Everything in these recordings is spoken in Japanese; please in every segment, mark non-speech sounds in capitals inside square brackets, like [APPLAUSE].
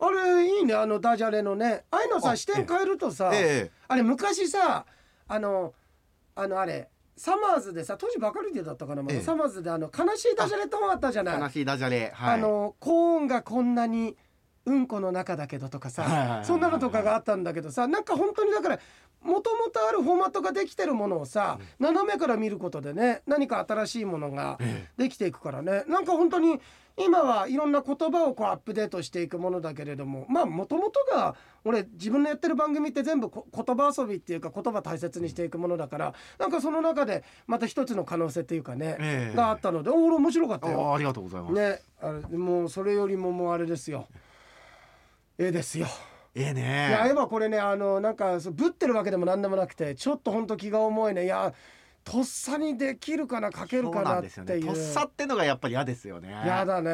あれいいねあのダジャレのね。ああいうのさあ視点変えるとさ、えあれ昔さあのあのあれサマーズでさ当時バカルディだったかな、まだええ。サマーズであの悲しいダジャレともあったじゃない。え悲しいダジャレはい。あのコーンがこんなにうんこの中だけどとかさ、そんなのとかがあったんだけどさなんか本当にだからもともとあるフォーマットができてるものをさ、斜めから見ることでね何か新しいものがえ。できていくからね。なんか本当に今はいろんな言葉をこうアップデートしていくものだけれどもまあもともとが俺自分のやってる番組って全部こ言葉遊びっていうか言葉大切にしていくものだからなんかその中でまた一つの可能性っていうかね、ええ。があったのでお俺面白かったよ。あありがとうございます。ねあれもうそれよりももうあれですよ。絵ですよ。ええいやね絵はこれねあのなんかぶってるわけでもなんでもなくてちょっとほんと気が重いね。いやとっさにできるかな描けるかなっていうですよね。とっさってのがやっぱり嫌ですよね。やだね。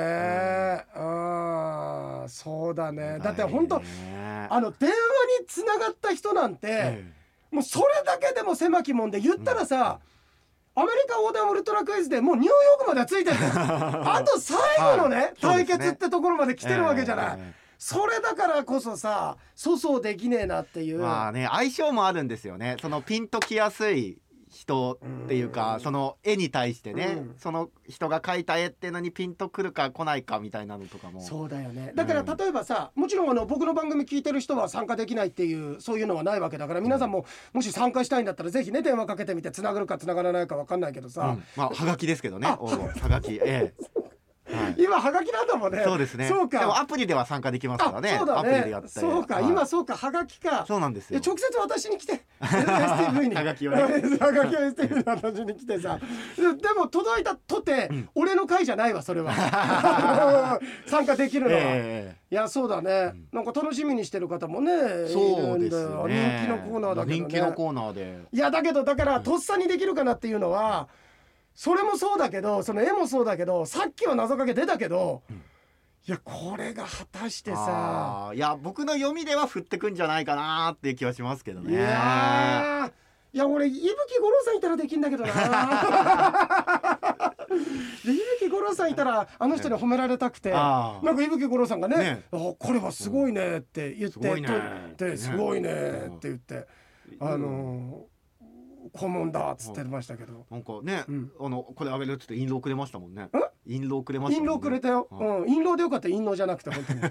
あーそうだね。だって本当ねあの電話につながった人なんて、えもうそれだけでも狭きもんで言ったらさ、アメリカ横断ウルトラクイズでもうニューヨークまではついてる。あと最後のね、対決ってところまで来てるわけじゃない、え。それだからこそさ粗相できねえなっていう、まあね相性もあるんですよね。そのピンときやすい人っていうかその絵に対してね、うん。その人が描いた絵っていうのにピンとくるか来ないかみたいなのとかも。そうだよね。だからうん。例えばさ、もちろんあの僕の番組聞いてる人は参加できないっていうそういうのはないわけだから皆さんももし参加したいんだったらぜひね電話かけてみてつながるかつながらないか分かんないけどさ、うん。まあはがきですけどねはがきええ、はい、今はがきなんだもんね。そうですね。そうか。でもアプリでは参加できますからね。あそうだね。やったりそうか、はい。今そうか。はがきか。そうなんですよ。直接私に来て。STV に。はがきをね。はがきを STV に私に来てさ。ででも届いたとて、俺の会じゃないわそれは。[LAUGHS] 参加できるのは、えいやそうだね、なんか楽しみにしてる方もねえそうですね。人気のコーナーだけどね。人気のコーナーで。いやだけどだからとっさにできるかなっていうのはそれもそうだけどその絵もそうだけどさっきは謎かけ出たけど、いやこれが果たしてさ。いや僕の読みでは振ってくんじゃないかなっていう気はしますけどいねやーいや俺伊吹五郎さんいたらできんだけどな。[LAUGHS] で伊吹五郎さんいたらあの人に褒められたくて、なんか伊吹五郎さんがねね。あこれはすごいねって言って、すごいね。とですごいねって言って、あのー顧問だっつってましたけど、なんかね、うん。あのこれあげるっつって印籠くれましたもんね。印籠くれました印籠くれたよ、はうん、印籠でよかった印籠じゃなくて本当に。い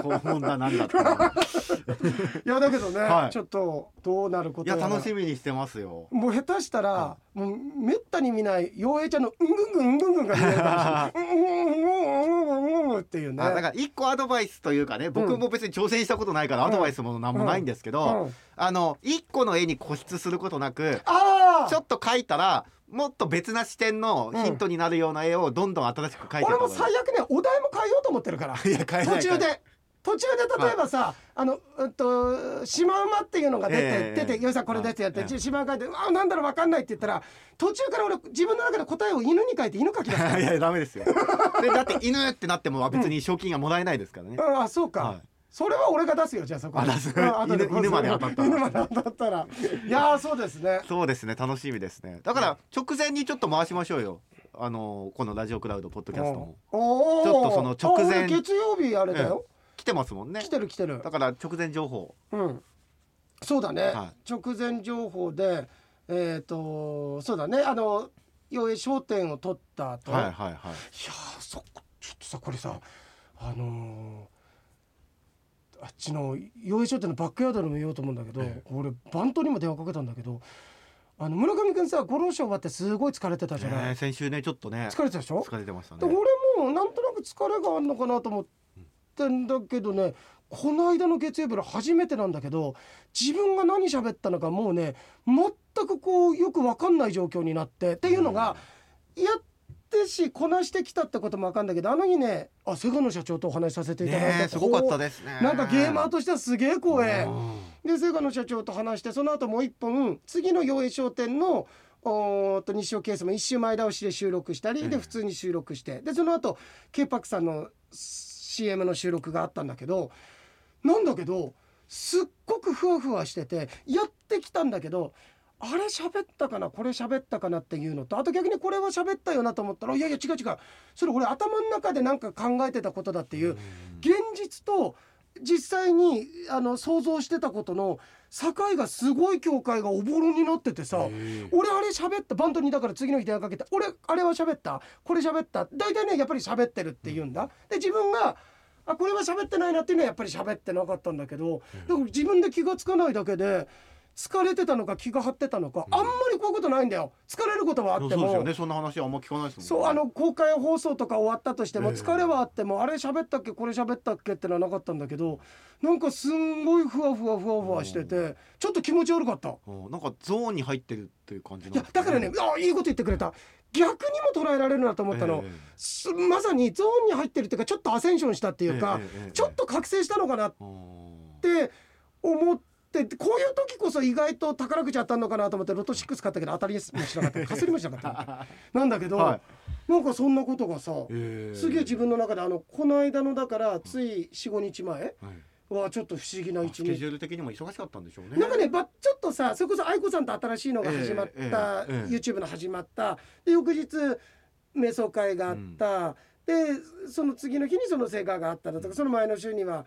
肛門だなんだって。[LAUGHS] やだけどね、はい。ちょっとどうなるこいやとやら楽しみにしてますよ。もう下手したら、もうめったに見ない陽平ちゃんのうんぐんぐんうんぐんぐんが見えるかもしれない。[LAUGHS] うんうんうんうんうんうんっていうね。あだから一個アドバイスというかね僕も別に挑戦したことないからアドバイスもなんもないんですけど、うんあの一個の絵に固執することなくああ。ちょっと描いたらもっと別な視点のヒントになるような絵をどんどん新しく描いていった俺も最悪ねお題も変えようと思ってるから。途中で。途中で例えばさ、あ。のうんとシマウマっていうのが出て、ええ。出て「よいさんこれです」やって、ええシマウマ書いて「あなんだろうわかんない」って言ったら途中から俺自分の中で答えを犬に書いて犬書き出した [LAUGHS] いやダメですよ。でだって犬ってなっても別に賞金がもらえないですからね、ああそうか、はい。それは俺が出すよじゃあそこあ出す。犬犬まで当たったら。犬まで当たったら。いやーそうですね。そうですね楽しみですね。だから直前にちょっと回しましょうよ。あのこのラジオクラウドポッドキャストも。ちょっとその直前月曜日あれだよ、来てますもんね。来てる来てる。だから直前情報。うん。そうだね、は直前情報でえっ、とそうだね。あの要商店を取った後、はいはいはい。いやーそっかちょっとさこれさあのーあっちの洋江商店のバックヤードにも言おうと思うんだけど、え俺バントにも電話かけたんだけどあの村上君さ五郎賞終わってすごい疲れてたじゃない、ね先週ねちょっとね疲れてたでしょ？疲れてましたでね俺もなんとなく疲れがあるのかなと思ってんだけどねこの間の月曜日の初めてなんだけど自分が何喋ったのかもうね全くこうよく分かんない状況になってっていうのが、やってしこなしてきたってことも分かんだけどあの日ねあ瀬賀野社長とお話しさせていただいて、ねすごかったですね。なんかゲーマーとしてはすげえ光栄。うん。で瀬賀野社長と話してその後もう一本次の洋栄商店のおと西尾ケースも一周前倒しで収録したり、ええで普通に収録してでその後 k パックさんの CM の収録があったんだけどなんだけどすっごくふわふわしててやってきたんだけどあれ喋ったかなこれ喋ったかなっていうのとあと逆にこれは喋ったよなと思ったらいやいや違う違う。それ俺頭の中でなんか考えてたことだっていう現実と実際にあの想像してたことの境がすごい境界がおぼろになっててさ俺あれ喋ったバントにだから次の日電話かけて俺あれは喋ったこれ喋った。大体ねやっぱり喋ってるって言うんだ。で自分があこれは喋ってないなっていうのはやっぱり喋ってなかったんだけどだから自分で気がつかないだけで疲れてたのか気が張ってたのか、あんまりこういうことないんだよ。疲れることはあっても。そうですよねそんな話はあんま聞かないですもんね。そうあの公開放送とか終わったとしてもええ。疲れはあってもあれ喋ったっけこれ喋ったっけってのはなかったんだけどなんかすんごいふわふわふわふわしててちょっと気持ち悪かった。うん。なんかゾーンに入ってるっていう感じなんいやだからねあいいこと言ってくれた。逆にも捉えられるなと思ったの、えすまさにゾーンに入ってるっていうかちょっとアセンションしたっていうか、え。えええええちょっと覚醒したのかなって思ってこういう時こそ意外と宝くじ当たんのかなと思ってロト6買ったけど当たりもしなかった。かすりもしなかった。[LAUGHS] なんだけど、はい。なんかそんなことがさ、ええすげえ自分の中であのこの間のだからつい45日前はい。はちょっと不思議な一日。スケジュール的にも忙しかったんでしょうね。なんかねばちょっとさそれこそ愛子さんと新しいのが始まった、ええええ。ええ YouTube の始まった。で翌日瞑想会があった、でその次の日にその成果があっただとかその前の週には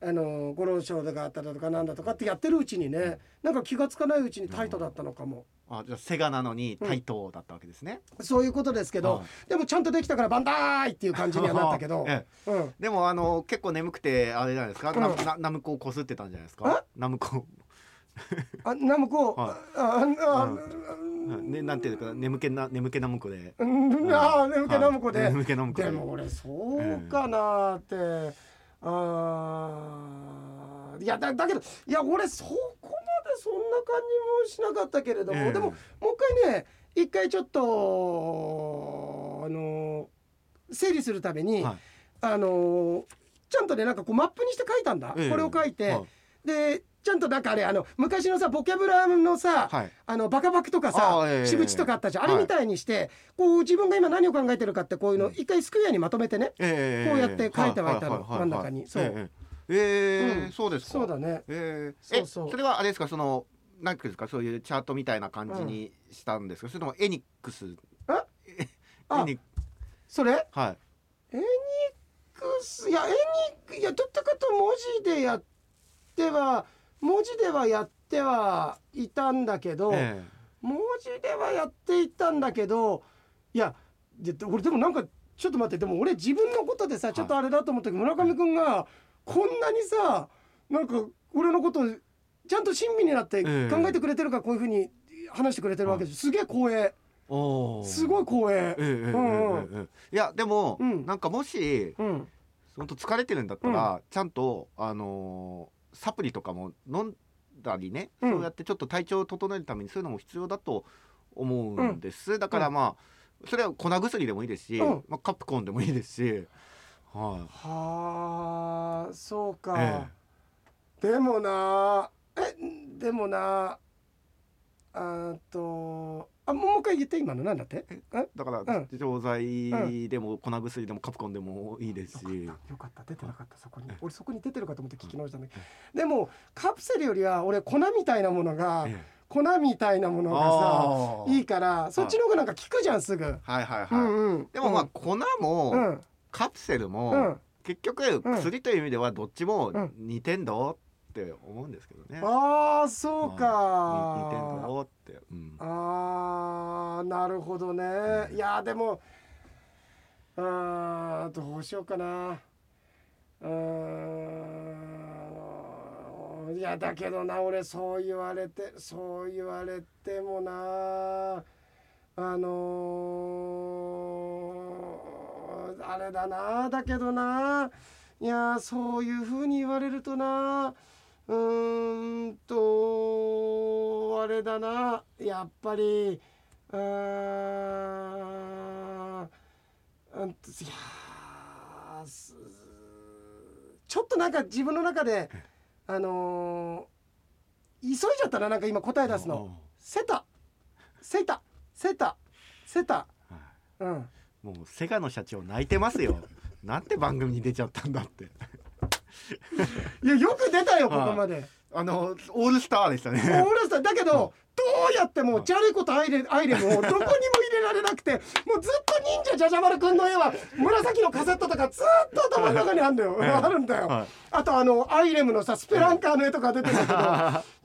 あのご老賞があっただとかなんだとかってやってるうちにねなんか気がつかないうちにタイトだったのかも、あじゃあセガなのに対等だったわけですね、そういうことですけど、はいでもちゃんとできたからバンダーイっていう感じにはなったけど、[LAUGHS] ええ。うん、でもあの結構眠くてあれじゃないですか、うん。ナなナムコをこすってたんじゃないですか？ナムコ。あナムコ、はああ、うん。ねなんていうか眠気な眠気ナムコで。うん、ああ眠気ナムコで、はい眠気ナムコで。でも俺そうかなって、あー。いやだだけどいや俺そこまでそんな感じもしなかったけれども、ええ。でももう一回ね一回ちょっとあの整理するために、はい。あのちゃんとねなんかこうマップにして書いたんだ、ええ。これを書いて、はい。でちゃんとなんかあれあの昔のさボキャブラのさ、はい。あのバカバクとかさあええしぶちとかあったじゃん、はい。あれみたいにしてこう自分が今何を考えてるかってこういうの一回スクエアにまとめてね、ええこうやって書いてはいたのははは真ん中に。そう。ええええうん。そうですか。そうだね。ええそうそう。えそれはあれですか？そのなんていうんですか？そういうチャートみたいな感じにしたんですか、それともエニックス？あエニそれ？はい。エニックス？いやエニックいやどっちかと文字でやっては文字ではやってはいたんだけど、え文字ではやっていたんだけどいやで俺でもなんかちょっと待ってでも俺自分のことでさちょっとあれだと思ったけど、村上君がこんなにさなんか俺のことをちゃんと親身になって考え。ええてくれてるからこういうふうに話してくれてるわけです、すげえ光栄。すごい光栄。ええええええうんええいやでも、うん。なんかもしうん。本当疲れてるんだったら、ちゃんとあのーサプリとかも飲んだりね、うん。そうやってちょっと体調を整えるためにそういうのも必要だと思うんです、だからまあそれは粉薬でもいいですし、うん。まあ、カプコンでもいいですし、ははあそうか、えでもなえでもなあとあもう一回言って今のなんだって？だからうん。錠剤でも粉薬でもカプコンでもいいですし、よかった出てなかったそこに。俺そこに出てるかと思って聞き直したんだけど。でもカプセルよりは俺粉みたいなものがええ。粉みたいなものがさいいからそっちの方がなんか効くじゃんすぐ。はいはいはい、うんうん。でもまあ粉も、うん。カプセルも、うん。結局薬という意味ではどっちもうん。似てんどって思うんですけどね。ああそう似似てんかどって、うん、あーなるほどね。いやでもあーどうしようかな。うーんいやだけどな俺そう言われてそう言われてもな。あのーあれだなだけどな。いやそういうふうに言われるとなうーんとあれだな。やっぱりうーんちょっとなんか自分の中であのー急いじゃったななんか今答え出すの。セタ。セタ。セタ。セタ。うん。もうセガの社長泣いてますよ。なんて番組に出ちゃったんだって。いやよく出たよこはい。こまで。あのオールスターでしたね。オールスター。だけど、どうやってもジャレコとアイレアイレムをどこにも入れられなくてもうずっと忍者じゃじゃ丸くんの絵は紫のカセットとかずっと頭の中にあるんだよ、あるんだよ、はい。あとあのアイレムのさスペランカーの絵とか出てるけど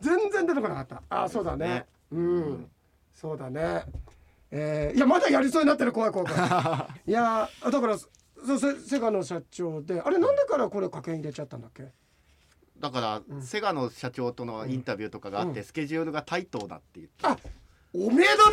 全然出てこなかった。あそうだね。ね。うん。そうだね。えーいやまだやりそうになってる。怖い怖い怖い。[LAUGHS] いやだからそせセガの社長であれなんでからこれ加減入れちゃったんだっけ？だから、セガの社長とのインタビューとかがあって、うん。スケジュールがタイトだって言って。あおめえだ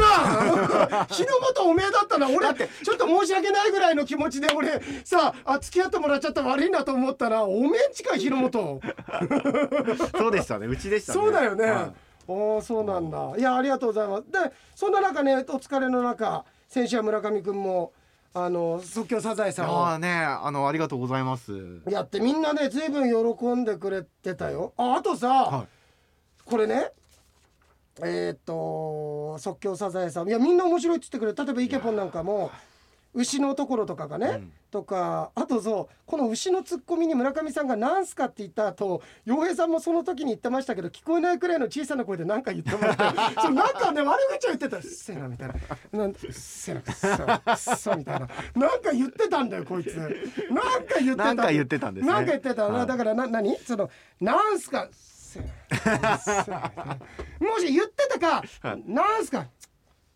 な！[LAUGHS] 日の本おめえだったな！俺ちょっと申し訳ないぐらいの気持ちで俺さあ付き合ってもらっちゃった悪いなと思ったらおめえんちか日の本。[LAUGHS] そうでしたね。うちでしたね。そうだよね、はおおそうなんだ。いやありがとうございます。でそんな中ねお疲れの中先週は村上くんもあの即興サザエいさんを。ああねあのありがとうございます。やってみんなね随分喜んでくれてたよ。ああとさ、はこれねえーっと即興サザエさん。いやみんな面白いっつってくれる例えばイケポンなんかも牛のところとかがね、うん。とかあとそうこの牛のツッコミに村上さんが「なんすか?」って言った後洋平さんもその時に言ってましたけど聞こえないくらいの小さな声で何か言ってもらって [LAUGHS] そうなんかね悪口を言ってた「うっせえな」みたいな「なんうっせえなくっそくっそ」みたいな。なんか言ってたんだよこいつ。なんか言ってた。なんか言ってたんですね。なんか言ってた、はい。だからな何？そのなんすか？せもし言ってたか、なんすか？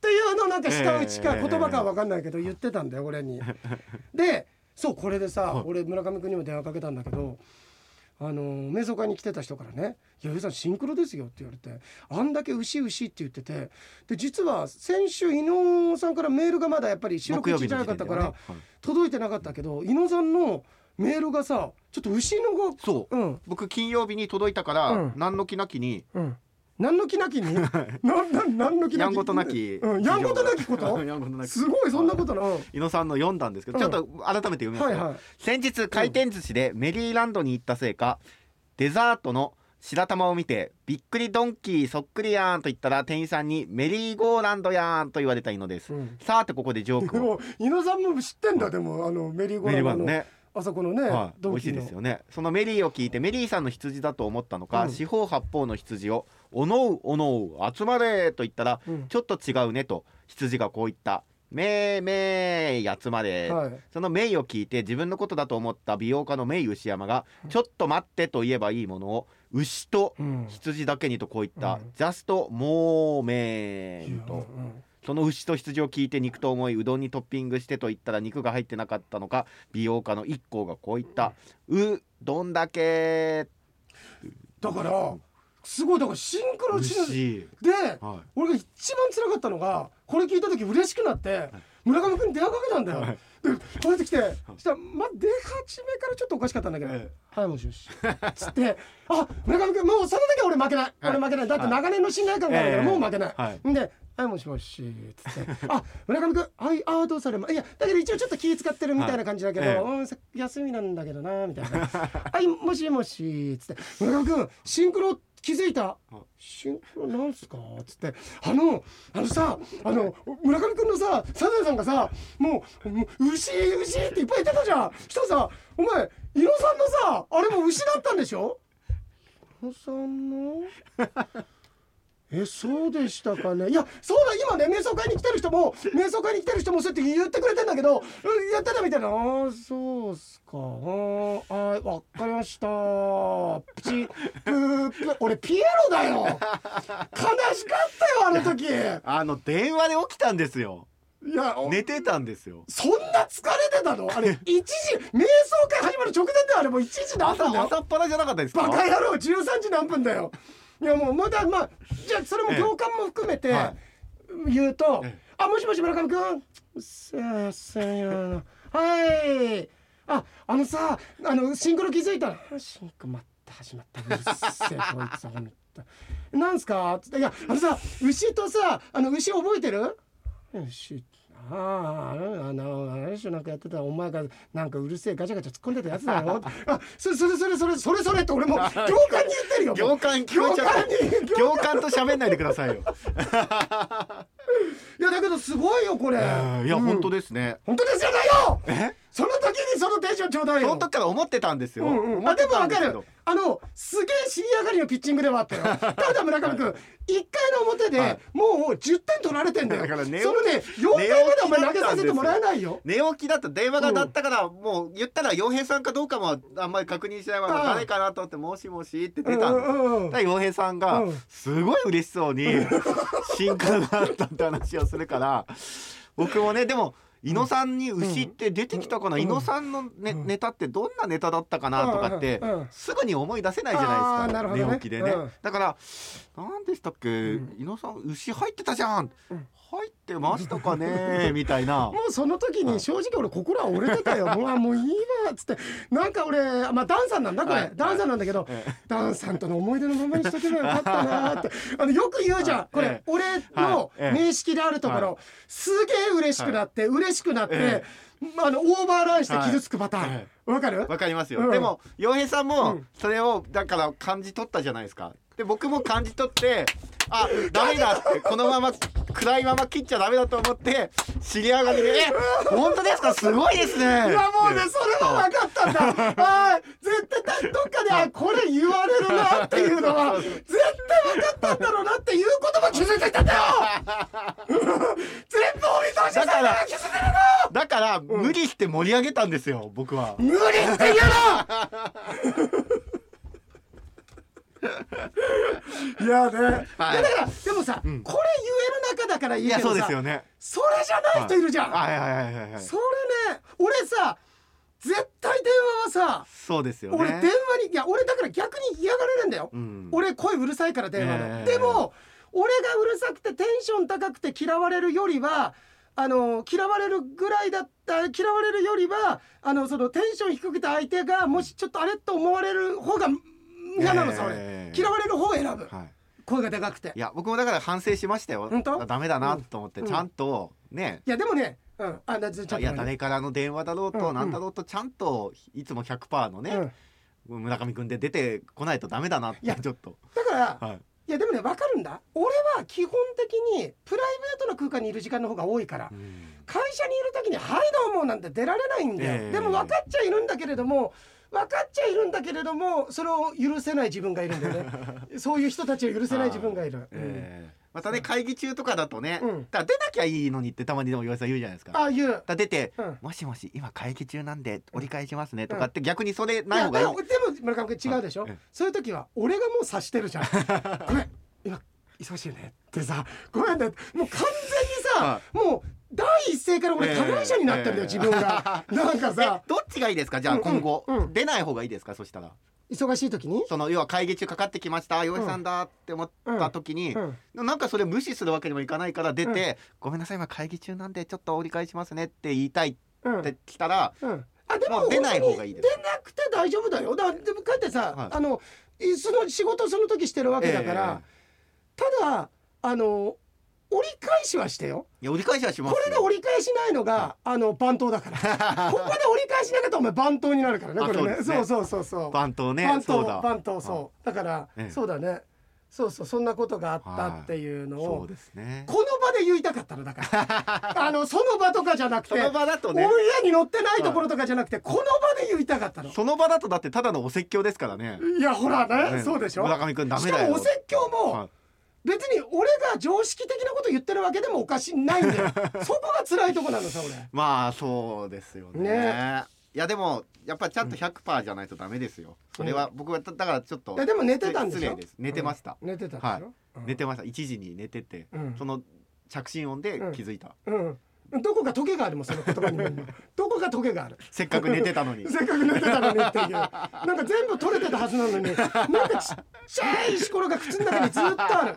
っていうのなんか下打ちかええ言葉かは分かんないけど言ってたんだよ俺に。[LAUGHS] でそうこれでさ、俺村上君にも電話かけたんだけど。あの瞑想会に来てた人からね「いや上さんシンクロですよ」って言われてあんだけ牛牛って言っててで実は先週伊野さんからメールがまだやっぱり収録中じゃなかったから、届いてなかったけど伊野さんのメールがさちょっと牛のがそう。うん。僕金曜日に届いたから、うん。何の気なきにうん何の気なきに？な何の気なき？やんごとなきうん、やんごとなきこと？すごいそんなことな、うん。伊野さんの読んだんですけど、うん。ちょっと改めて読みますよ、はいはい。先日回転寿司でメリーランドに行ったせいかデザートの白玉を見てびっくりドンキーそっくりやんと言ったら店員さんにメリーゴーランドやんと言われた伊野です、うん。さてここでジョーでクを。も伊野さんも知ってんだでもあのメリーゴーーランドね。あそこのね、はい、美味しいですよね。そのメリーを聞いてメリーさんの羊だと思ったのか、うん。四方八方の羊を「おのうおのう集まれ」と言ったら、うん。ちょっと違うねと羊がこう言った「めーめー集まれ」はい。そのメイを聞いて自分のことだと思った美容家のメイ牛山が「ちょっと待って」と言えばいいものを牛とうん。羊だけにとこう言ったうん「ジャストモーメン」と。うんその牛と羊を聞いて肉と思いうどんにトッピングしてと言ったら肉が入ってなかったのか美容家の一行がこう言った「うどんだけだからすごいだからシンクロし牛」で、は俺が一番辛かったのがこれ聞いた時嬉しくなって村上君に電話かけたんだよ。はい。でこうやって来てそしたらまあ出始めからちょっとおかしかったんだけど「えはいもしもし」つって「あ村上君もうその時は俺負けない、俺負けない。だって長年の信頼感があるからええ。もう負けない」はい。んで「はいもしもし」つって「あ村上君はいああどうされまいやだけど一応ちょっと気使ってるみたいな感じだけど、はいええ。うんさ休みなんだけどな」みたいな「[LAUGHS] はいもしもし」つって「村上君シンクロ気づいた？シンクロなんすか?」つって「あのあのさあの村上君のさサザエさんがさもうもう牛牛っていっぱい言ってたじゃん。したらさお前伊野さんのさあれも牛だったんでしょ？さんの？えそうでしたかね？いやそうだ今ね瞑想会に来てる人も瞑想会に来てる人もそうやって言ってくれてんだけどうんやってたみたいな。ああそうっすか。あーあーわかりました。プチプープ俺ピエロだよ。悲しかったよあの時。いあの電話で起きたんですよ。やお寝てたんですよ。そんな疲れてたの？あれ1時瞑想会始まる直前であれもう1時何分だよ。朝朝っぱらじゃなかったですか？バカ野郎13時何分だよいやもうまだまあじゃあそれも行間も含めて言うと「えあもしもし村上君すいませんはい。ああのさあのシンクロ気づいたらあシンクロまた始まったうるせえこいつほんとなんすか?」つって「いやあのさ牛とさあの牛覚えてる?」牛あああのあのあれでしょなんかやってたお前がなんかうるせえガチャガチャ突っ込んでたやつだよ。[LAUGHS] あそれそれそれそれそれそれって俺も [LAUGHS] 行間に言ってるよ行間行間に [LAUGHS] 行間と喋んないでくださいよ。いやだけどすごいよこれ、いや、うん。本当ですね。本当ですよだよ！え？その時にそのテンションちょうだいよ。その時から思ってたんですよ、うんうん。あでもわあのすげえ尻上がりのピッチングではあったよ。[LAUGHS] ただ村上君1回の表で、はい。もう10点取られてんだよ。だから寝起きそのね4回までお前投げさせてもらえないよ。寝起きだと電話が鳴ったから、もう言ったら洋平さんかどうかもあんまり確認しないまま誰かなと思って「もしもし」って出たんです洋平さんがうん。すごい嬉しそうに [LAUGHS] 進化があったって話をするから僕もねでも伊野さんに牛って出てきたかな、うん。伊野さんの、ねうん。ネタってどんなネタだったかな？とかって、すぐに思い出せないじゃないですか、寝起きでね、うん。だから何でしたっけ、ん。伊野さん牛入ってたじゃん入ってましたかね [LAUGHS] みたいな。もうその時に正直俺心は折れてたよ。[LAUGHS] もうあもういいわっつって。なんか俺まあダンさんなんだこれ、はい。ダンさんなんだけど、えダンさんとの思い出のままにしとけばよかったなーって。[LAUGHS] あのよく言うじゃん。これ、ええ。俺のはい。ええ。名式であるところ、はすげえ嬉しくなって、嬉しくなって、えあのオーバーランして傷つくパターン。はい。わ、かる？わかりますよ、うん。でも洋平さんうもん。それをだから感じ取ったじゃないですかで僕も感じ取ってあダメだってこのまま暗いまま切っちゃダメだと思って尻上がりで「え本当ですか？すごいですね」いやもうねそれは分かったんだ。[LAUGHS] あー絶対どっかであこれ言われるなっていうのは絶対分かったんだろうなっていうことも気づいていたんだよ。[LAUGHS] 全部お見通しだから気づいてるだから無理して盛り上げたんですよ僕は。の無理って言うの [LAUGHS] いやね、はい。だからでもさ、うん。これ言える中だからいいいやそうけどさですよね。それじゃない人いるじゃん、はい。はいはいはいはい。それね俺さ絶対電話はさそうですよね。俺電話にいや俺だから逆に嫌がられるんだよ、うん、俺声うるさいから電話で、ええ。でも俺がうるさくてテンション高くて嫌われるよりはあの嫌われるぐらいだった嫌われるよりはあのそのテンション低くて相手がもしちょっとあれと思われる方が嫌なのええ。嫌われる方を選ぶ。はい。声がでかくて。いや僕もだから反省しましたよ。本当？あダメだなと思って、うん。ちゃんとね。いやでもねうん。あなちょっと。いや誰からの電話だろうとうん何だろうとちゃんといつも100%のね、うん。村上君で出てこないとダメだなってちょっと。だからはい。いやでもね分かるんだ。俺は基本的にプライベートな空間にいる時間の方が多いからうん。会社にいる時に「はいどうも」なんて出られないんだよ、ええ。でも分かっちゃいるんだけれども分かっちゃいるんだけれどもそれを許せない自分がいるんだよね。[LAUGHS] そういう人たちを許せない自分がいる、またね会議中とかだとね、うん。だ出なきゃいいのにってたまにでも岩井さん言うじゃないですか。ああいうら出て、うん。もしもし今会議中なんで折り返しますねとかって逆にそれない方がいい。やでもでも村上君違うでしょ、はいええ。そういう時は俺がもう察してるじゃん。[LAUGHS] ごめん今忙しいよねってさごめんね。もう完全にさ、はもう第一声から俺加害者になってんだよ、ええ。自分が。[LAUGHS] なんかさ。えどっちがいいですか？じゃあ今後、うんうん。出ない方がいいですか？そしたら。忙しい時に？その要は会議中かかってきました。岩井さんだって思った時に、うん。なんかそれ無視するわけにもいかないから出て、ごめんなさい今会議中なんでちょっと折り返しますねって言いたいっうん。て来たら、うん、あでも出ない方がいいです。出なくて大丈夫だよ。だでもかえってさ、はい。あのいその仕事その時してるわけだから、ただあの折り返しはしてよ。いや折り返しはしますよ。これで折り返しないのが、あの番頭だから。[LAUGHS] ここで折り返しなかったらお前番頭になるからねあこれね。ね。そうそうそうそう。番頭ね。番頭そうだ。番頭そう。だから、ええ。そうだね。そうそうそんなことがあったっていうのを、そうですね。この場で言いたかったのだから。[LAUGHS] あのその場とかじゃなくてその場だとね。オンエアに乗ってないところとかじゃなくてこの場で言いたかったの。その場だとだってただのお説教ですからね。いやほらね。ねそうでしょ。村上君ダメだよ。しかもお説教も、はい別に俺が常識的なこと言ってるわけでもおかしいないんだよ。[LAUGHS] そこが辛いとこなのさ俺。まあそうですよね。ね。いやでもやっぱちゃんと100%じゃないとダメですよ。それは僕はだだからちょっといやでも寝てたんでしょ？失礼です。寝てました、うん。寝てたんでしょ、はい。うん。寝てました。1時に寝てて、うん。その着信音で気づいた、うんどこかトゲがあるもんその言葉にも。今 [LAUGHS] どこかトゲがある。せっかく寝てたのに。[LAUGHS] せっかく寝てたのにっていう。なんか全部取れてたはずなのに。なんかちっちゃい石ころが靴の中にずっとある、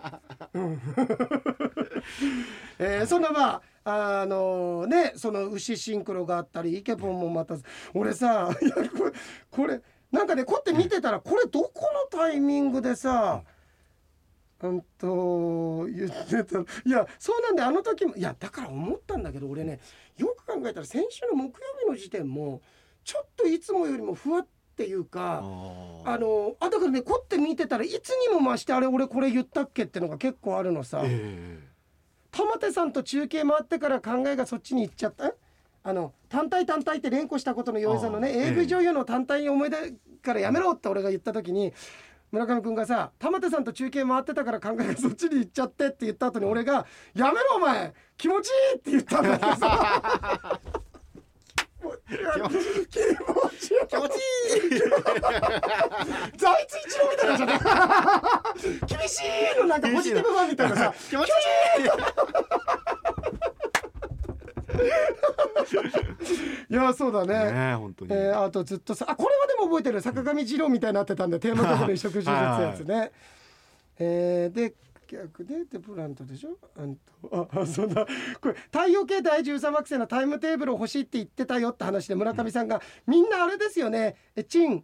うん。[LAUGHS] えーそんなまああのねその牛シンクロがあったりイケポンもまた俺さいやこれこれなんかねこうやって見てたらこれどこのタイミングでさうんと言ってた。いやそうなんであの時もいやだから思ったんだけど俺ねよく考えたら先週の木曜日の時点もちょっといつもよりもふわっていうかああのあだからねこって見てたらいつにも増してあれ俺これ言ったっけってのが結構あるのさ。え玉手さんと中継回ってから考えがそっちに行っちゃった？えあの単体単体って連呼したことの洋平さんのね AV 女優の単体に思い出からやめろって俺が言った時に村上君がさ玉手さんと中継回ってたから考えがそっちに行っちゃってって言った後に俺が「やめろお前気持ちいい!」って言ったんだけどさ気持ちいい。気持ちいい。財津一郎みたいなじゃね [LAUGHS] 厳しいのなんかポジティブファンみたいなさ [LAUGHS] 気持ちいい [LAUGHS] いやそうだね。ねえ本当に、えーあとずっとさあこれはでも覚えてる。坂上二郎みたいになってたんで [LAUGHS] テーマ曲の移植手術やつね。えーで逆ででプラントでしょ？うんと。ああ [LAUGHS] そうだ。これ太陽系第13惑星のタイムテーブルを欲しいって言ってたよって話で村上さんが、みんなあれですよね。えチン。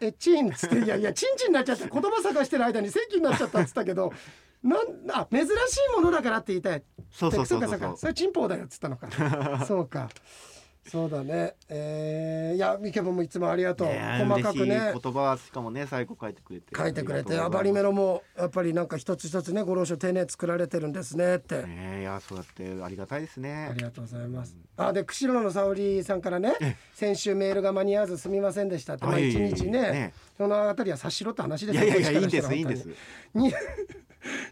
えチンっつって。いやいやチンチンになっちゃって言葉探してる間に席になっちゃったっつったけどなんあ珍しいものだからって言いたい。そうそうそうそう。それチンポウだよっつったのか。[LAUGHS] そうか。そうだね。えー、いやミケボもいつもありがとう、細かくね。言葉しかもね最後書いてくれて。書いてくれてあアバリメロロもやっぱりなんか一つ一つねご老書丁寧に作られてるんですねって、ねえいやそうやってありがたいですね。ありがとうございます。あで釧路の沙織さんからね先週メールが間に合わずすみませんでしたって、まあ、日ねねそのあたりは察しろって話ですいやいやいやいいんですいいんです。に [LAUGHS]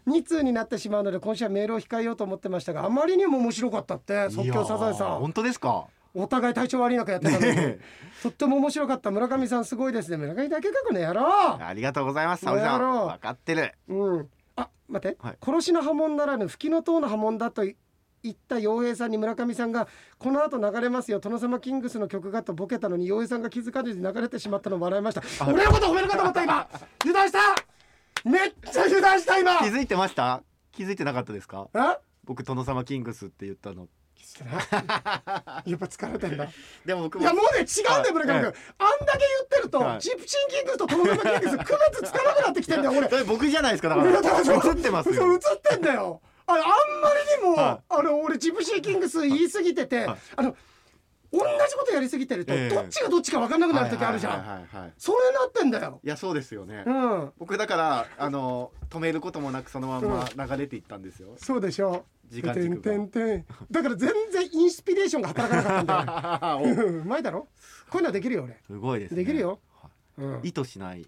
2通になってしまうので今週はメールを控えようと思ってましたがあまりにも面白かったって即興サザエさん。本当ですか？お互い体調悪い中やってたのに、ね。え。とっても面白かった村上さんすごいですね。村上だけかこの野郎ありがとうございます沙織さん。分かってる。うん。あ待って、はい。殺しの波紋ならぬ吹きの塔の波紋だと言った洋平さんに村上さんがこの後流れますよ。殿様キングスの曲がとボケたのに洋平さんが気づかずに流れてしまったのを笑いました。俺のこと褒めるかと思った今。油断しためっちゃ油断した今。気づいてました？気づいてなかったですか？あ僕殿様キングスって言ったの。[LAUGHS] やっぱ疲れてんだ。でも僕もいやもうね違うんだよ村上君、はい。あんだけ言ってると、はい。ジプシンキングスと殿様キングス区別つかなくなってきてんだよ俺。僕じゃないですか？だから映ってますよ。映ってんだよ。あれあんまりにも、はあの俺ジプシーキングス言い過ぎてて、はい。あの同じことやりすぎてると、ええ。どっちがどっちか分かんなくなる時あるじゃん、それになってんだよ。いやそうですよね。うん。僕だからあの止めることもなくそのまま流れていったんですよ。そうでしょ。時間軸が。てんてん。だから全然インスピレーションが働かなかったんだよ。[LAUGHS] お。うん。うまいだろ？こういうのはできるよ俺。すごいですね。できるよ意図しない。ん？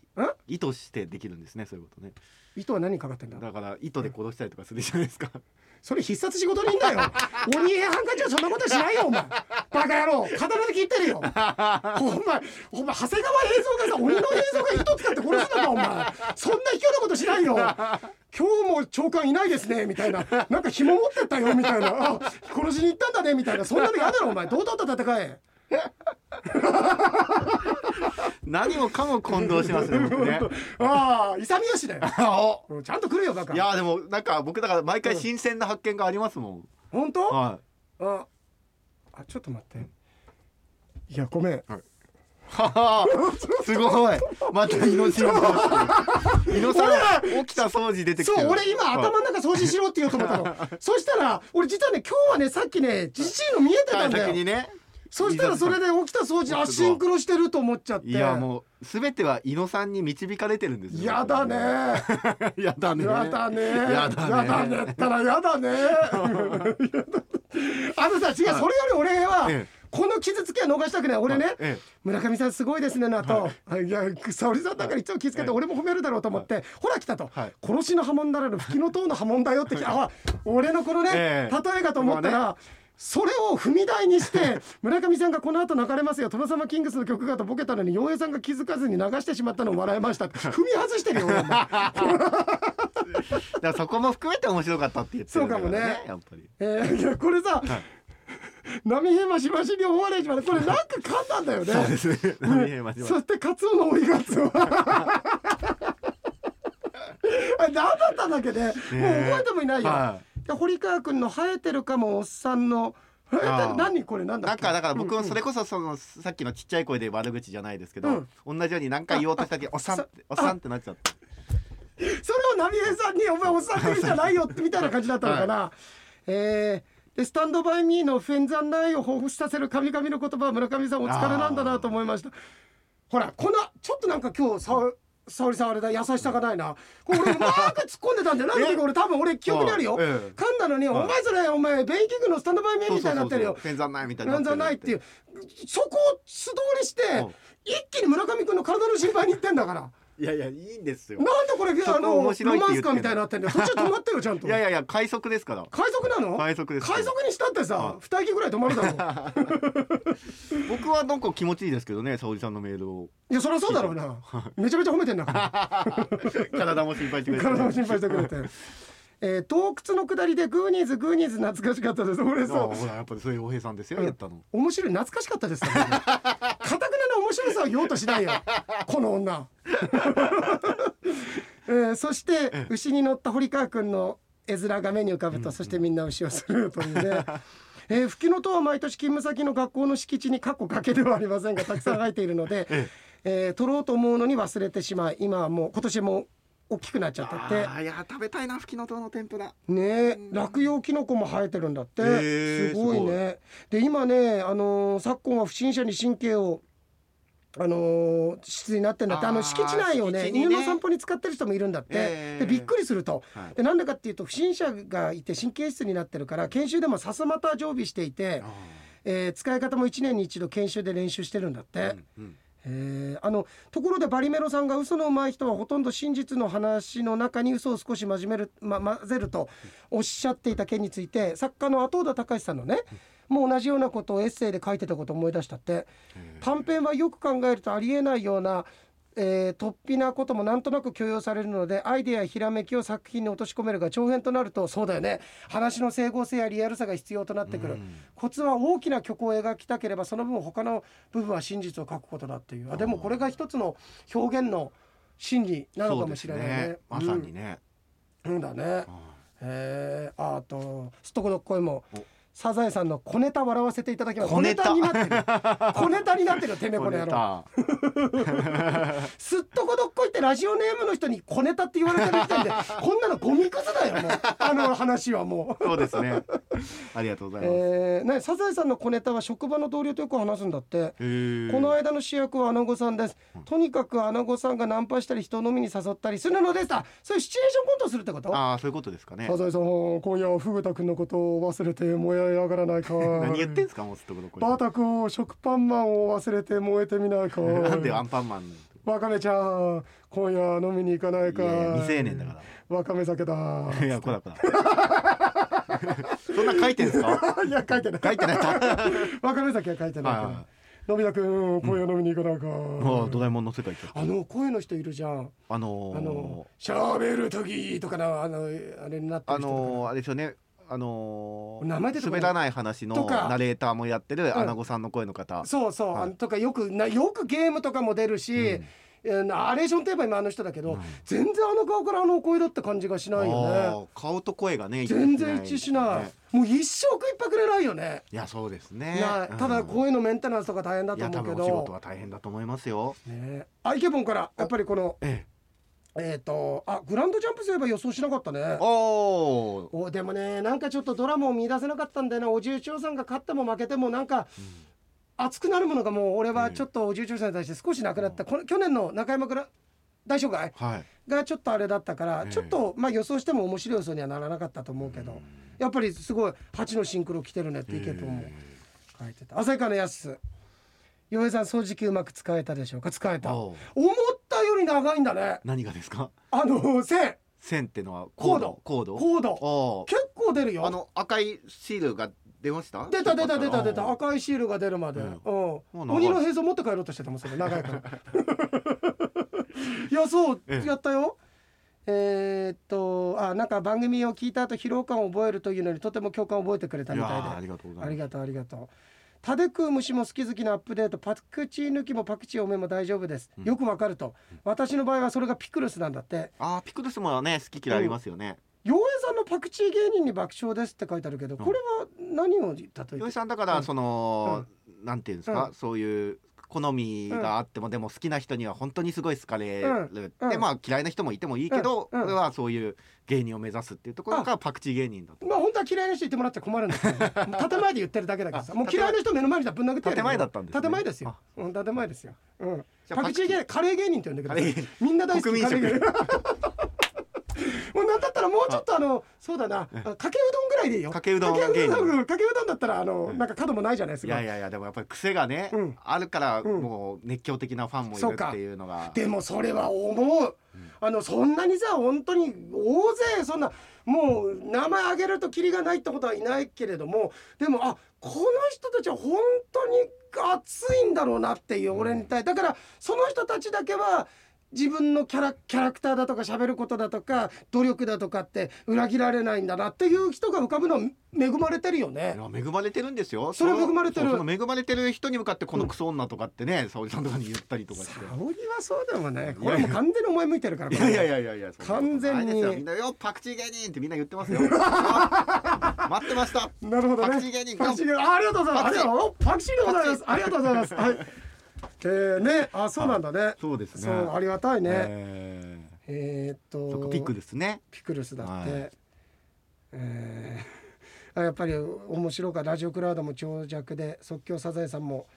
意図してできるんですねそういうことね。糸は何にかかってんだ？だから意図で殺したりとかするじゃないですか。[LAUGHS] それ必殺仕事人だよ。[LAUGHS] 鬼平犯科長そんなことしないよお前。バカ野郎。刀で切ってるよ。[LAUGHS] お前お前長谷川映像がさ鬼の映像が糸使って殺すのかお前。そんな卑怯なことしないよ。今日も長官いないですねみたいな。なんか紐持ってったよみたいな。あ殺しに行ったんだねみたいな。そんなの嫌だろお前。堂々と戦え [LAUGHS] 何もかも混同しますね僕ね。[LAUGHS] ああ勇みよしだよ。ちゃんと来るよバカ。いやでもなんか僕だから毎回新鮮な発見がありますもん。本当？はああちょっと待って。いやごめん。いはは [LAUGHS] すごい。またイノシンイノさん起きた掃除出てきそう俺今はい頭の中掃除しろって言おうと思ったの。そしたら俺実はね今日はねさっきねじじいの見えてたんだよ。先にねそしたらそれで起きた掃除あシンクロしてると思っちゃって。いやもうすべては伊野さんに導かれてるんですよやだね。[LAUGHS] やだね。やだね。やだね。やだねったらやだね。[LAUGHS] あのさ違うそれより俺はええ。この傷つきは逃したくない。俺ねえ村上さんすごいですねなと、い、や沙織さんだからいつも気遣って俺も褒めるだろうと思って、ほら来たと、はい。殺しの波紋ならぬ吹きの塔の波紋だよってきあ俺のこのね、ええ。例えかと思ったら、まあそれを踏み台にして [LAUGHS] 村上さんがこの後流れますよ。殿様キングスの曲がとボケたのに洋平さんが気づかずに流してしまったのを笑いました踏み外してるよ [LAUGHS] だそこも含めて面白かったって言ってるんだからそうかもね。やっぱり。えーいやこれさ、波平マシマシに大笑いしまでこれなんか簡単だよね。そうですね。波平まではそしてカツオの追いガツオ。[LAUGHS] あれ何だったんだっけね。もう覚えてもいないよ、はで堀川君の生えてるかもおっさんの。何これなんだっけ？なんかだから僕それこそそのさっきのちっちゃい声で悪口じゃないですけど、うん。同じように何回言おうとした時おっさんっておっさんってなっちゃってそれを波平さんに「お前おっさんじゃないよ」ってみたいな感じだったのかな、[LAUGHS] えーでスタンドバイミーのフェンザンナイを彷彿させる神々の言葉は村上さんお疲れなんだなと思いました。ほらこのちょっとなんか今日さ沙織さんあれだ優しさがないな。これ俺うまく突っ込んでたんだよなんで俺多分俺記憶にあるよ。ええ噛んだのに「はいお前それお前ベイキングのスタンドバイミーみたいになってるよ」天山ないみたいになないっていう。そこを素通りしてうん。一気に村上君の体の心配に行ってんだからいやいやいいんですよ。なんでこれあのロマンスカーみたいになってんだよそっちは止まってよちゃんと。いやいやいや快速ですから。快速なの？快速です快速にしたってさはい。二駅ぐらい止まるだろ。[LAUGHS] 僕はなんか気持ちいいですけどね沙織さんのメールを。いやそりゃそうだろうな。めちゃめちゃ褒めてんだから。[LAUGHS] 体も心配してくれて。体も心配してくれて。えー、洞窟の下りでグーニーズグーニーズ懐かしかったです。俺あそう。ほらやっぱりそういうお平さんですよ、うん。やったの。面白い。懐かしかったです。ね [LAUGHS] 白さを言おうとしないよ。[LAUGHS] この女、[LAUGHS] えー、そして牛に乗った堀川君の絵面が目に浮かぶと、そしてみんな牛をするというね。[LAUGHS] えー、吹きの塔は毎年勤務先の学校の敷地に過去崖ではありませんがたくさん生えているので、ええ。ー取ろうと思うのに忘れてしまい今はもう今年も大きくなっちゃったって。あーいや食べたいな吹きの塔の天ぷら。ねえ落葉キノコも生えてるんだって、へえすごいね。で今ねあのー昨今は不審者に神経をあのー質になってんだってあの敷地内をね犬の散歩に使ってる人もいるんだって、ええでびっくりすると。はい。でなんでかっていうと不審者がいて神経質になってるから研修でもさすまた常備していて、あえー使い方も1年に一度研修で練習してるんだって。えーあのところでバリメロさんが嘘の上手い人はほとんど真実の話の中に嘘を少し混ぜる、ま、混ぜるとおっしゃっていた件について作家の後田隆さんのねもう同じようなことをエッセイで書いてたことを思い出したって。短編はよく考えるとありえないような、えー、突飛なこともなんとなく許容されるのでアイデアやひらめきを作品に落とし込めるが長編となるとそうだよね。話の整合性やリアルさが必要となってくる。うん。コツは大きな曲を描きたければその分他の部分は真実を書くことだっていう。あでもこれが一つの表現の真理なのかもしれないね。ね。まさにね、うん、うんだね。あえー、あとすっとこどっこいもおサザエさんの小ネタ笑わせていただきます。小ネタ。になってる。小ネタになってる [LAUGHS] よてめえーこの野郎。[LAUGHS] すっとこどっこいってラジオネームの人に小ネタって言われてる時点でこんなのゴミくずだよもう。あの話はもう。そうですね。ありがとうございます、えー、ね、サザエさんの小ネタは職場の同僚とよく話すんだって。この間の主役はアナゴさんです。とにかくアナゴさんがナンパしたり人を飲みに誘ったりするのです。あ、そういうシチュエーションコントするってこと？ああそういうことですかね。サザエさん、今夜はフグタ君のことを忘れて燃え上がらないか。何言ってんすかもうすっとこどっこいバータ君、食パンマンを忘れて燃えてみないか。なんでアンパンマンワカメちゃん、今夜飲みに行かないか。いや未成年だかワカメ酒だ。らいやこらこらそんな書いてんすか？いや書いてない。書いてないワカメ酒は書いてない。のび太君、今夜飲みに行かないか。もうドラえもんの世界あの声の人いるじゃん。あのーあのしゃべる時とかなあのあれになってある人とかのーあれですよねあのー名前出てこない。滑らない話のナレーターもやってるアナゴさんの声の方、そうそう、はい。とかよくなよくゲームとかも出るし、えーナレーションといえば今あの人だけど、うん全然あの顔からあの声だって感じがしないよね。顔と声がね全然一致しない、ねもう一生食いっぱくれないよね。いやそうですね。なただうん声のメンテナンスとか大変だいや多と思うけど。分お仕事は大変だと思いますよ。ね。アイケボンからやっぱりこのええっ、とあグランドジャンプすれば予想しなかったね。えおー。おでもねなんかちょっとドラマを見出せなかったんだよな。おじいちょうさんが勝っても負けてもなんか熱くなるものがもう俺はちょっとおじいちょうさんに対して少しなくなった、この去年の中山から大紹介はい。がちょっとあれだったから、ええ。ちょっとまあ予想しても面白い予想にはならなかったと思うけど、やっぱりすごい8のシンクロ来てるねって意見とも書いてた。旭川のやす洋平さん掃除機うまく使えたでしょうか？使えた。思おうったより長いんだね。何がですか？あの線。線ってのはコード？コード。コード？結構出るよ。あの赤いシールが出ました？出た出た出た出た赤いシールが出るまで、ううん。鬼の映像持って帰ろうとしてたもんそれ。長いから。[LAUGHS] いやそう、ええ。やったよ。えーっとあなんか番組を聞いた後疲労感を覚えるというのにとても共感を覚えてくれたみたいで。ーありがとうございます。ありがとうありがとうタデ食う虫も好き好きなアップデートパクチー抜きもパクチー多めも大丈夫です、うん。よくわかると。私の場合はそれがピクルスなんだって。あーピクルスもね好き嫌いありますよね。洋平さんのパクチー芸人に爆笑ですって書いてあるけどこれは何を例えて？洋井さんだからうん。そのなんていうんですか？うん。そういう好みがあっても、でも好きな人には本当にすごい好かれる、うん。うん。でまあ嫌いな人もいてもいいけど、うん。うん。俺はそういう芸人を目指すっていうところがパクチー芸人だと。まあ本当は嫌いな人言ってもらっちゃ困るんだけど [LAUGHS] 建前で言ってるだけだけどさ。あもう嫌いな人目の前にぶん殴ってやるよ建前だったんですね。建前ですよ。うん建前ですよ。うん。パクチー。芸カレー芸人って呼んでください。カレー芸人みんな大好きカレー芸人もうなんだったらもうちょっとあのそうだなあかけうどんぐらいでいいよ。かけうどんかけうどんかけうどんだったらあのなんか角もないじゃないですか。いやいやいやでもやっぱり癖がね、うん。あるからうん。もう熱狂的なファンもいるっていうのが。でもそれは思う、あのそんなにさ本当に大勢そんなもう名前挙げるとキリがないってことはいないけれどもでもあこの人たちは本当に熱いんだろうなっていう俺に対だからその人たちだけは自分のキャラキャラクターだとか喋ることだとか努力だとかって裏切られないんだなっていう人が浮かぶのは恵まれてるよね恵まれてるんですよ。それは恵まれてる恵まれてる人に向かってこのクソ女とかってね、沙織さんとかに言ったりとかして。沙織はそうでもねこれもう完全にお前向いてるからいやいやいやいや完全にみんなよパクチー芸人ってみんな言ってますよ。[LAUGHS] 待ってました。なるほどね。パクチー芸人パクチーあありがとうございます。あパクチーでございます。パありがとうございます。はい。えー、ね、あ、そうなんだね。そうですね。ありがたいね。ええーっーそと。こピックですね。ピクルスだって。はい。えー。あやっぱり面白かラジオクラウドも長尺で即興サザエさんも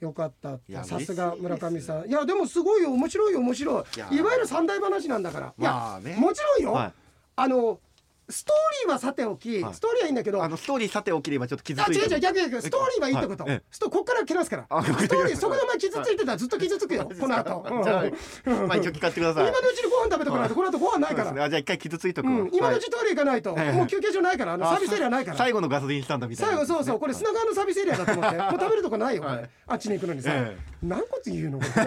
よかったさすが村上さん。いやでもすごいよ。面白いよ面白い。いやいわゆる三大話なんだから。いや、まあね。もちろんよ、はい。あのストーリーはさておき、はい。ストーリーはいいんだけどあのストーリーさておきればちょっと傷あ違うついてる。違う逆逆ストーリーはいいってこと、はい。ええ。ストこっから蹴らすからあストーリーそこでお前傷ついてたらずっと傷つくよこの後、うんじゃあうん。まあ一応聞かせてください。今のうちにご飯食べてこないとこの後ご飯ないから、そうですねあじゃあ一回傷ついとくわ。うん、今のはいうちトイレ行かないと、ええ。もう休憩所ないからあのあサービスエリアないから。最後のガソリンスタンドみたいな。最。後そうそう。これ砂川のサービスエリアだと思って。もう食べるとこないよこれ、はい。あっちに行くのにさ、え何個言うの？これ。[LAUGHS]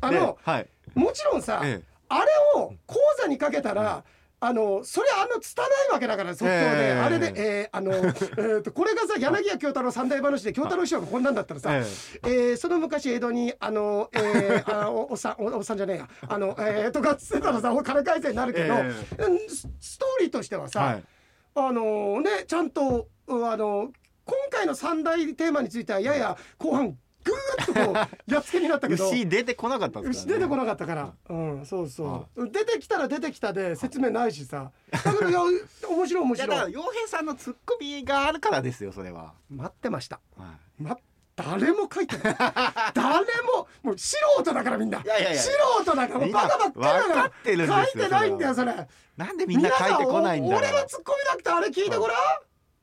あでのはい。もちろんさ、ええ。あれを講座にかけたら、あのそれあの拙いわけだから即興で、ええ。あれで、えーあの [LAUGHS] えーとこれがさ柳家京太郎三大話で京太郎師匠がこんなんだったらさ、ええ。ーその昔江戸にあの、えー、あおおっさんおおっさんじゃねえや。あの、えー、とかっつってたらさ金返せになるけど、え。うんスストーリーとしてはさ、はい。あのねちゃんとうあの今回の三大テーマについてはやや後半ぐーっとこう [LAUGHS] やっつけになったけど。牛出てこなかったんですからね。牛出てこなかったから、うん、そうそはう、出てきたら出てきたで説明ないしさ、だからいや面白い面いやだから白い。洋平さんのツッコミがあるからですよそれは。待ってました。はいま誰も書いてない。[LAUGHS] 誰ももう素人だからみんな。いやいや素人だからバカばっかりだ分から書いてないんだよそれ。なんでみんな書いてこないんだ俺のツッコミなくてあれ聞いてごらん。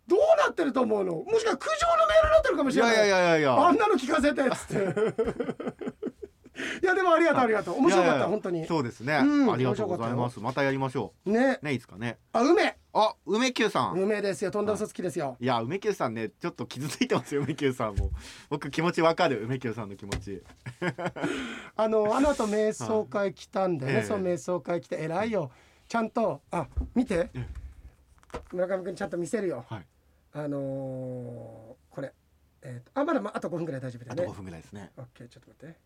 どうなってると思うの？もしか苦情のメールになってるかもしれない。いやいやいやいや。あんなの聞かせてっつって。いやでもありがとうありがとう。面白かった本当に。そうですね、うんありがとうございます。またやりましょねう。ね。いいですかね。あ梅。あ梅久さん、梅ですよ。とんだ嘘つきですよ。いや梅久さんねちょっと傷ついてますよ梅久さんも。僕気持ちわかる梅久さんの気持ち。[LAUGHS] あのあの後瞑想会来たんでね、ええ。そう瞑想会来て偉いよ。ちゃんとあ見て。え。村上君ちゃんと見せるよ、はいあのーこれえーとあまだまあと5分ぐらい大丈夫だあとよね5分ぐらいですね。オッケーちょっと待って。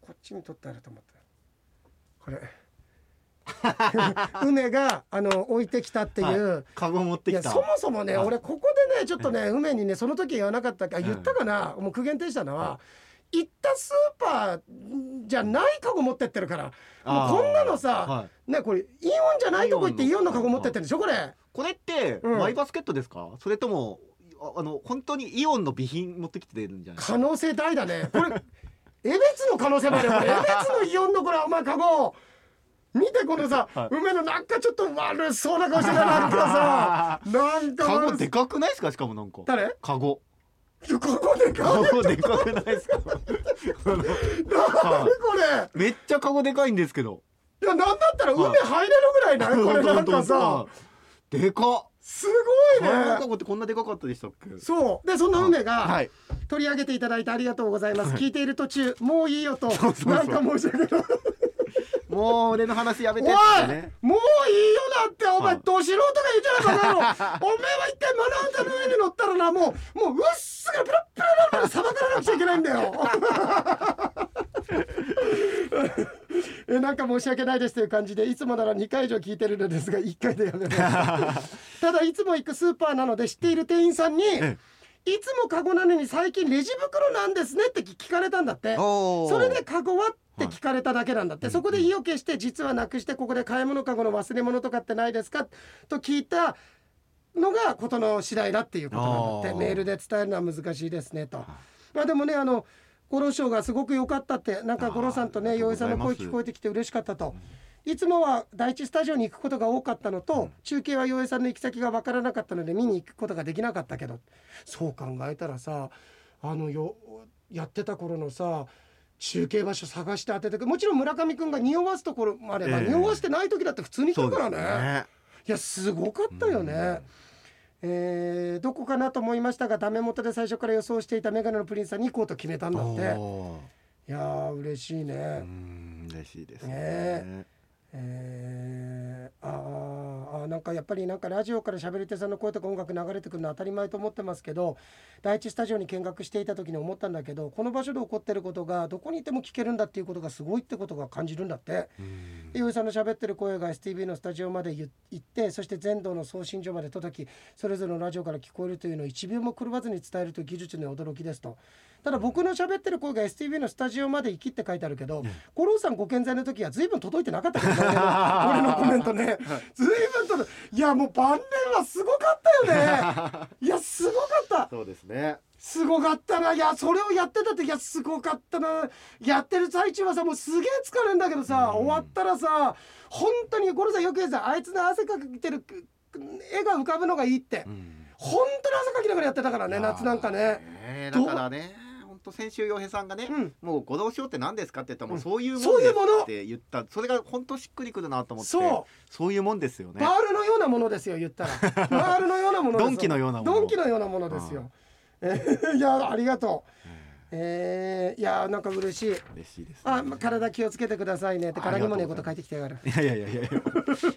こっちに取ってあると思ったこれ。[LAUGHS] 梅があの置いてきたっていう、はい。カゴ持ってきた。そもそもね、はい。俺ここでねちょっとね梅にねその時言わなかった。っけあ言ったかな、もう苦言呈したのは、行ったスーパーじゃないカゴ持ってってるから。もうこんなのさ、はい。ねこれイオンじゃないとこ行ってイイオンの。オンのカゴ持ってってるでしょ？これこれってうん。マイバスケットですか、それともああの本当にイオンの備品持ってきてるんじゃない可能性大だね。これ [LAUGHS] 江別の可能性もあるよ。こ [LAUGHS] れ江別のイオンのこれお前カゴ。見てこのさ、はい。梅のなんかちょっと悪そうな顔してるのあるからさなんかカゴ悪でかくないですか？しかもなんか。誰？カゴ。カゴでかい。カゴでかくないですか？[LAUGHS] 何これ？めっちゃカゴでかいんですけど。いやなんだったら海入れるぐらいない？これなんかさでかっ。すごいカねゴってこんなでかかったでしたっけ？そう。でそんな梅がはい。取り上げていただいてありがとうございます。聞いている途中もういいよと。なんか申し訳ない。もう俺の話やめおてね。いもういいよだってお前はい。ど素人が言うじゃないかお前は一回マナータの上に乗ったらなもうもううっすらプラップラになるまでさばかれなくちゃいけないんだよ [LAUGHS] えなんか申し訳ないですという感じでいつもなら2回以上聞いてるのですが1回でやめます。[LAUGHS] ただいつも行くスーパーなので知っている店員さんにえいつもカゴなのに最近レジ袋なんですねって聞かれたんだって。それでカゴはって聞かれただけなんだって、はいそこで意を決して実はなくしてここで買い物カゴの忘れ物とかってないですかと聞いたのがことの次第だっていうことなんだって。メールで伝えるのは難しいですねと。まあでもねあの五郎賞がすごく良かったってなんか五郎さんとね洋江さんの声聞こえてきて嬉しかったと。いつもは第一スタジオに行くことが多かったのと、中継は洋江さんの行き先が分からなかったので見に行くことができなかったけど。そう考えたらさあのよやってた頃のさ中継場所探して当ててくもちろん村上君が匂わすところもあれば、ええ。匂わしてない時だって普通に来るからね。ね。いやすごかったよね。えーどこかなと思いましたがダメ元で最初から予想していたメガネのプリンスさんに行こうと決めたんだって。おいやー嬉しいね、嬉しいですね。ねえー、あーあーなんかやっぱりなんかラジオから喋り手さんの声とか音楽流れてくるのは当たり前と思ってますけど第一スタジオに見学していた時に思ったんだけどこの場所で起こってることがどこにいても聞けるんだっていうことがすごいってことが感じるんだって。井さんの喋ってる声が STV のスタジオまで行ってそして全道の送信所まで届きそれぞれのラジオから聞こえるというのを1秒も狂わずに伝えるという技術に驚きですとただ僕の喋ってる声が STV のスタジオまで行きって書いてあるけど、五郎さんご健在の時は随分届いてなかったけどね。[LAUGHS] 俺のコメントね。随分届いいやもう晩年はすごかったよね。いやすごかった。そうですね。すごかったな。いやそれをやってたっていやすごかったな。やってる最中はさもうすげえ疲れるんだけどさ、うん。終わったらさ本当にゴロさんよく言うさあいつの汗かいてる絵が浮かぶのがいいって、うん。本当に汗かきながらやってたからね夏なんかね。ねだからね本当先週洋平さんがね、うん。もう五道賞って何ですかって言ったらもうそういうもの。って言った。それが本当しっくりくるなと思って。そう。そういうもんですよね。バールのようなものですよ言ったら。[LAUGHS] バールのようなものドンキのようなもの。ドンキのようなものですよ、えー [LAUGHS] いやありがとう。えー、いやなんか嬉しい。嬉しいです、ね、あ、ま体気をつけてくださいねってからにもねえこと書いてきてやがる。いやいやいやいや。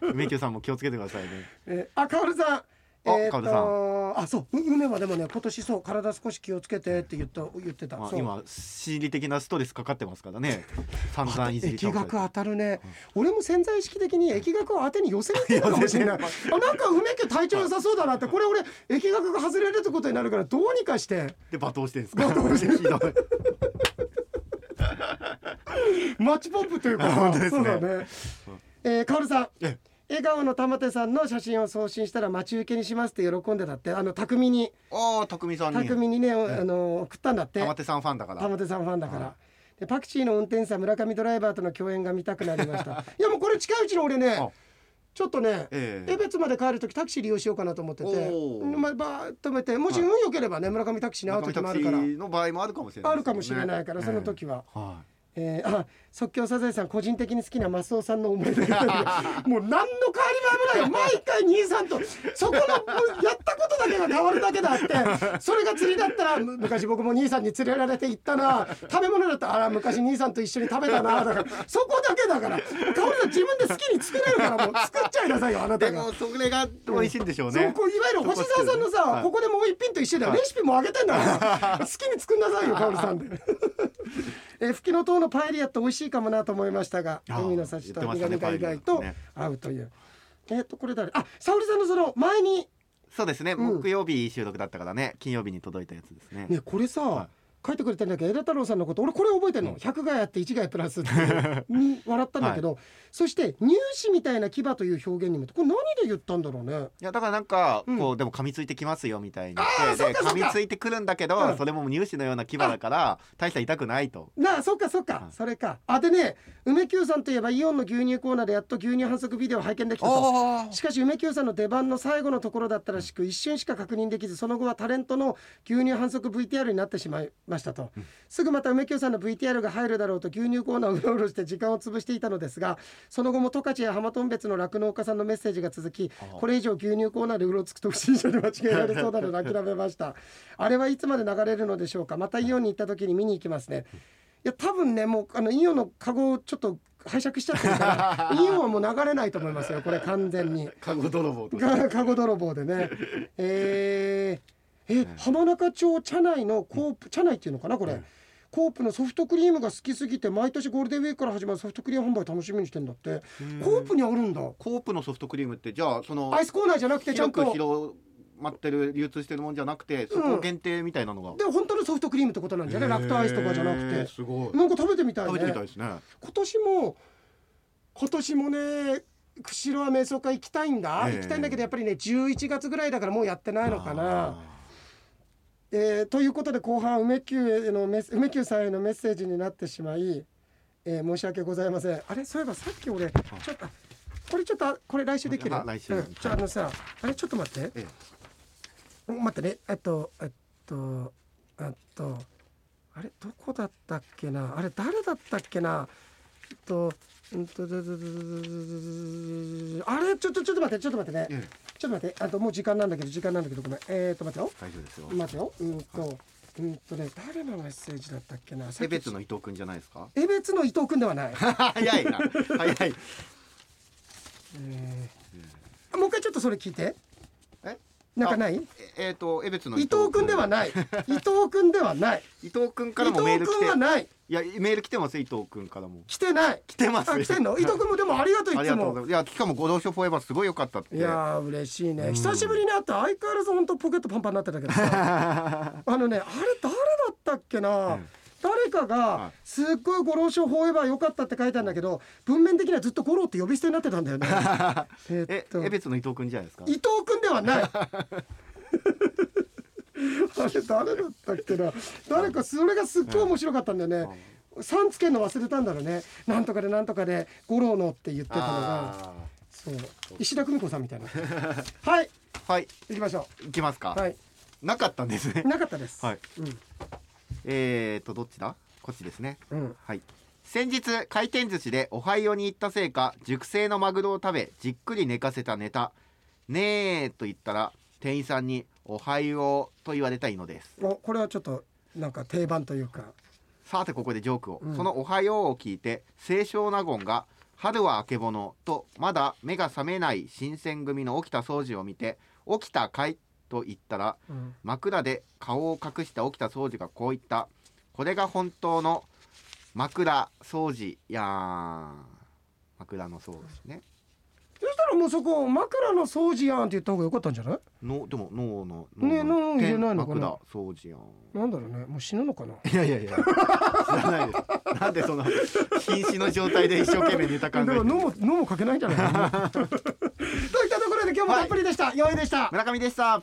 梅宮さんも気をつけてくださいね。[LAUGHS] えー、あ、かおるさん。あえーとカオルさあ、そう、う梅はでもね、今年そう、体少し気をつけてって言った、言ってた。まあ今心理的なストレスかかってますからね [LAUGHS] 散々いじり疫学当たるね、俺も潜在意識的に疫学を当てに寄せるかもしれない。[LAUGHS] あ、なんか梅家体調良さそうだなって、これ俺疫学が外れるってことになるから、どうにかして。で罵倒してるんですか？罵倒して [LAUGHS] マッチポップというか。ねそうだね。えー、かおるさんえ。笑顔の玉手さんの写真を送信したら待ち受けにしますって喜んでたってあの匠に。ああ匠さんに。匠にねあの送ったんだって。玉手さんファンだから。玉手さんファンだから、はでパクチーの運転手さん村上ドライバーとの共演が見たくなりました。[LAUGHS] いやもうこれ近いうちに俺ねあ。ちょっとねええ。江別まで帰る時タクシー利用しようかなと思っててまあ、バーッと止めてもし運良ければね村上タクシーに会う時もあるから。タクシーの場合もあるかもしれないあるかもしれないから、その時は。ええ。はえー、あ即興サザエさん個人的に好きなマスオさんの思い出が [LAUGHS] もう何の変わりもないよ毎回兄さんとそこのやったことだけが変わるだけだって。それが釣りだったらむ昔僕も兄さんに連れられて行ったな。食べ物だったらあら昔兄さんと一緒に食べたな。だからそこだけだから。香織さん自分で好きに作れるからもう作っちゃいなさいよあなたが。でもそれが美味しいんでしょうね。そういわゆる星沢さんのさ、はいここでもう一品と一緒だよ、レシピもあげてんだから。好きに作んなさいよ香織さんで。[LAUGHS] えー、吹きの塔のパエリアって美味しいかもなと思いましたが海の幸と言ってましたね苦味が意外と合うという。えっ、とこれ誰？あ沙織さんのその前に。そうですね、うん。木曜日収録だったからね金曜日に届いたやつですね。ねこれさ、はい。書いてくれてんだけ？ど枝太郎さんのこと。俺これ覚えてるの、100がやって1がプラスって笑ったんだけど、そして乳歯みたいな牙という表現にもこれ何で言ったんだろうね。いやだからなんかうん。こう、でも噛みついてきますよみたいに言あーって噛みついてくるんだけど、うん。それも乳歯のような牙だから大した痛くないと。なあそっかそっか、はいそれか。あでね梅久さんといえばイオンの牛乳コーナーでやっと牛乳反則ビデオを拝見できたと。しかし梅久さんの出番の最後のところだったらしく一瞬しか確認できずその後はタレントの牛乳反則 VTR になってしまいましたと、すぐまた梅久さんの VTR が入るだろうと牛乳コーナーをうろうろして時間を潰していたのですがその後も十勝や浜頓別の酪農家さんのメッセージが続きこれ以上牛乳コーナーでうろつくと不審者に間違えられそうなので諦めました。あれはいつまで流れるのでしょうか。[LAUGHS] またイオンに行った時に見に行きますね。いや多分ねもうあのイオンのカゴをちょっと拝借しちゃってるから [LAUGHS] イオンはもう流れないと思いますよこれ完全に。[LAUGHS] カゴ泥棒カゴ泥棒でね。えー、え浜中町茶内のコープ茶内っていうのかなこれ、うんコープのソフトクリームが好きすぎて毎年ゴールデンウィークから始まるソフトクリーム販売楽しみにしてんだって。コープにあるんだ。コープのソフトクリームってじゃあそのアイスコーナーじゃなくてちゃんと。広まってる流通してるもんじゃなくてそこ限定みたいなのが、で本当のソフトクリームってことなんじゃないラクトアイスとかじゃなくて。すごい。なんか食べてみたいね。食べてみたいですね。今年も今年もね釧路は瞑想会行きたいんだ、ええ。行きたいんだけどやっぱりね11月ぐらいだからもうやってないのかな。えーということで後半梅宮へのメッ梅宮さんへのメッセージになってしまい、えー申し訳ございません。あれ？そういえばさっき俺ちょっとこれちょっとこれ来週できる？あ来週うん、ちょあのさあれ？ちょっと待って、え待ってね。えっとえっとえっとあれ？どこだったっけな？あれ誰だったっけな？えっとうんとあれちょっとちょっと待ってちょっと待ってねええちょっと待ってあともう時間なんだけど時間なんだけどごめんえー、っと待ってよ大丈夫ですよ待てようんとうんとね誰のメッセージだったっけな江別の伊藤君じゃないですか江別の伊藤君ではない、早いな早いえーもう一回ちょっとそれ聞いてなんかない？ええーとエベツの伊藤君ではない。伊藤君ではない。伊藤君か伊らもメー藤ル来て。君はない。いやメール来てますよ伊藤君からも。来てない。来てますあ来てんの？伊藤君もでもありがとういつもいやしかもご同書フォーエバーすごい良かったって。いやー嬉しいね。うん。久しぶりに会って相変わらず本当ポケットパンパンになってたけどさ。[LAUGHS] あのねあれ誰だったっけな、うん誰かはがい。すっごい五郎賞フォーエバー良かったって書いたんだけど文面的にはずっと五郎って呼び捨てになってたんだよね。[LAUGHS] ええっと。エベツの伊藤君じゃないですか？伊藤君ではない。[LAUGHS] あれ誰だったっけな。誰かそれがすっごい面白かったんだよね。さんつけんの忘れたんだろうね。なんとかでなんとかで五郎のって言ってたのが。あそう。石田久美子さんみたいな。[LAUGHS] はい。ーはい。行きましょ行きますか、うはい。なかったんですね。なかったです。はいえーとどっちだ？こっちですね。うん。うんはい。先日回転寿司でオハイオに行ったせいか熟成のマグロを食べじっくり寝かせたネタ。ねえと言ったら店員さんにおはようと言われたいのです。おこれはちょっとなんか定番というか。さてここでジョークを、うん。そのおはようを聞いて清少納言が春はあけぼのとまだ目が覚めない新選組の起きた掃除を見て起きたかいと言ったらうん。枕で顔を隠した起きた掃除がこう言った。これが本当の枕掃除や枕の掃除ね。そしたらもうそこ枕の掃除やんって言った方が良かったんじゃない？のでも脳のね脳入れないのかな？枕掃除やん。なんだろうね。もう死ぬのかな？いやいやいや。知らないです。なんでその瀕死の状態で一生懸命ネタ考え脳も脳もかけないんじゃない？[LAUGHS] といったところで今日もたっぷりでした、よい。でした。村上でした